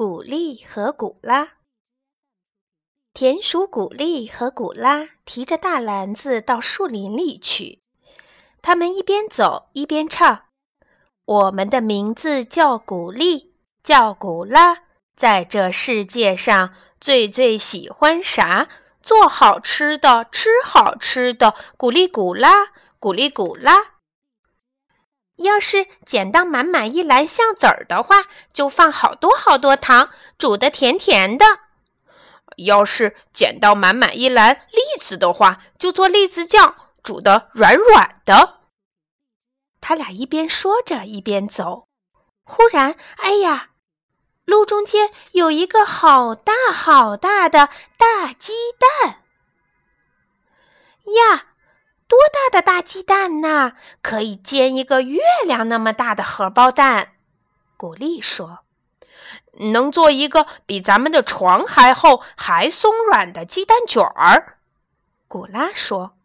古丽和古拉，田鼠古丽和古拉提着大篮子到树林里去。他们一边走一边唱：“我们的名字叫古丽，叫古拉，在这世界上最最喜欢啥？做好吃的，吃好吃的，古丽古拉，古丽古拉。”要是捡到满满一篮橡子儿的话，就放好多好多糖，煮的甜甜的；要是捡到满满一篮栗子的话，就做栗子酱，煮的软软的。他俩一边说着，一边走。忽然，哎呀，路中间有一个好大好大的大鸡蛋！呀！鸡蛋呐！可以煎一个月亮那么大的荷包蛋。古丽说：“能做一个比咱们的床还厚、还松软的鸡蛋卷儿。”古拉说：“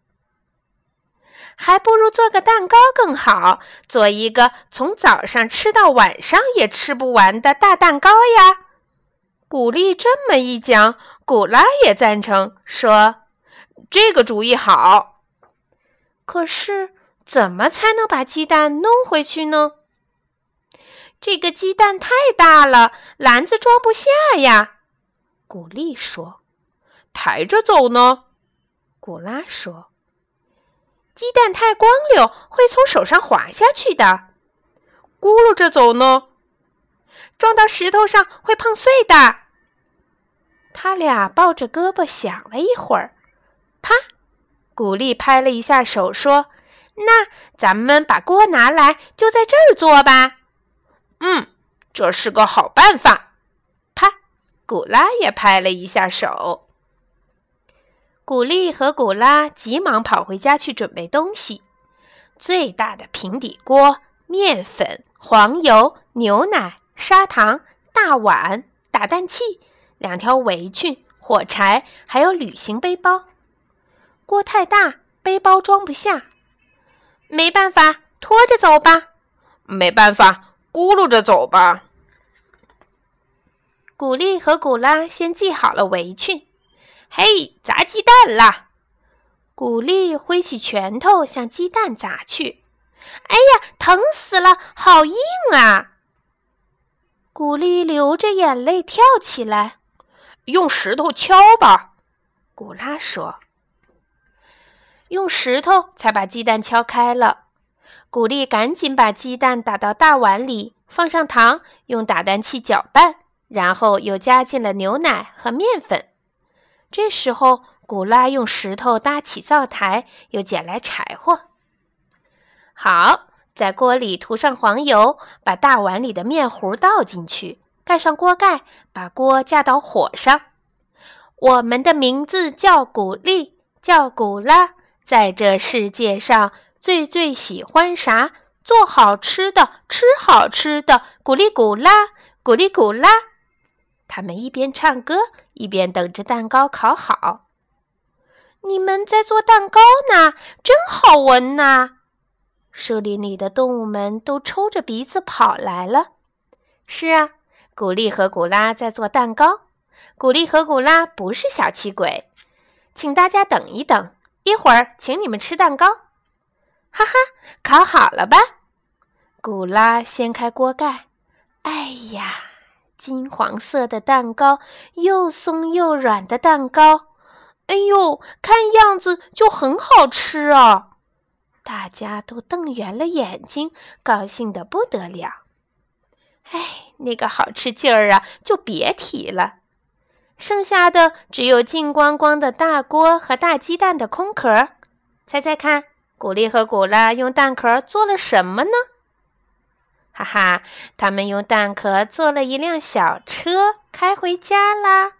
还不如做个蛋糕更好，做一个从早上吃到晚上也吃不完的大蛋糕呀。”古丽这么一讲，古拉也赞成，说：“这个主意好。”可是，怎么才能把鸡蛋弄回去呢？这个鸡蛋太大了，篮子装不下呀。古丽说：“抬着走呢。”古拉说：“鸡蛋太光溜，会从手上滑下去的。”咕噜着走呢，撞到石头上会碰碎的。他俩抱着胳膊想了一会儿，啪。古丽拍了一下手，说：“那咱们把锅拿来，就在这儿做吧。”“嗯，这是个好办法。”啪，古拉也拍了一下手。古丽和古拉急忙跑回家去准备东西：最大的平底锅、面粉、黄油、牛奶、砂糖、大碗、打蛋器、两条围裙、火柴，还有旅行背包。锅太大，背包装不下，没办法，拖着走吧。没办法，咕噜着走吧。古丽和古拉先系好了围裙。嘿，砸鸡蛋啦！古丽挥起拳头向鸡蛋砸去。哎呀，疼死了，好硬啊！古丽流着眼泪跳起来。用石头敲吧，古拉说。用石头才把鸡蛋敲开了。古丽赶紧把鸡蛋打到大碗里，放上糖，用打蛋器搅拌，然后又加进了牛奶和面粉。这时候，古拉用石头搭起灶台，又捡来柴火。好，在锅里涂上黄油，把大碗里的面糊倒进去，盖上锅盖，把锅架到火上。我们的名字叫古丽，叫古拉。在这世界上，最最喜欢啥？做好吃的，吃好吃的，咕哩咕啦，咕哩咕啦。他们一边唱歌，一边等着蛋糕烤好。你们在做蛋糕呢，真好闻呐！树林里的动物们都抽着鼻子跑来了。是啊，古丽和古拉在做蛋糕。古丽和古拉不是小气鬼，请大家等一等。一会儿，请你们吃蛋糕，哈哈，烤好了吧？古拉掀开锅盖，哎呀，金黄色的蛋糕，又松又软的蛋糕，哎呦，看样子就很好吃哦！大家都瞪圆了眼睛，高兴得不得了。哎，那个好吃劲儿啊，就别提了。剩下的只有净光光的大锅和大鸡蛋的空壳。猜猜看，古丽和古拉用蛋壳做了什么呢？哈哈，他们用蛋壳做了一辆小车，开回家啦。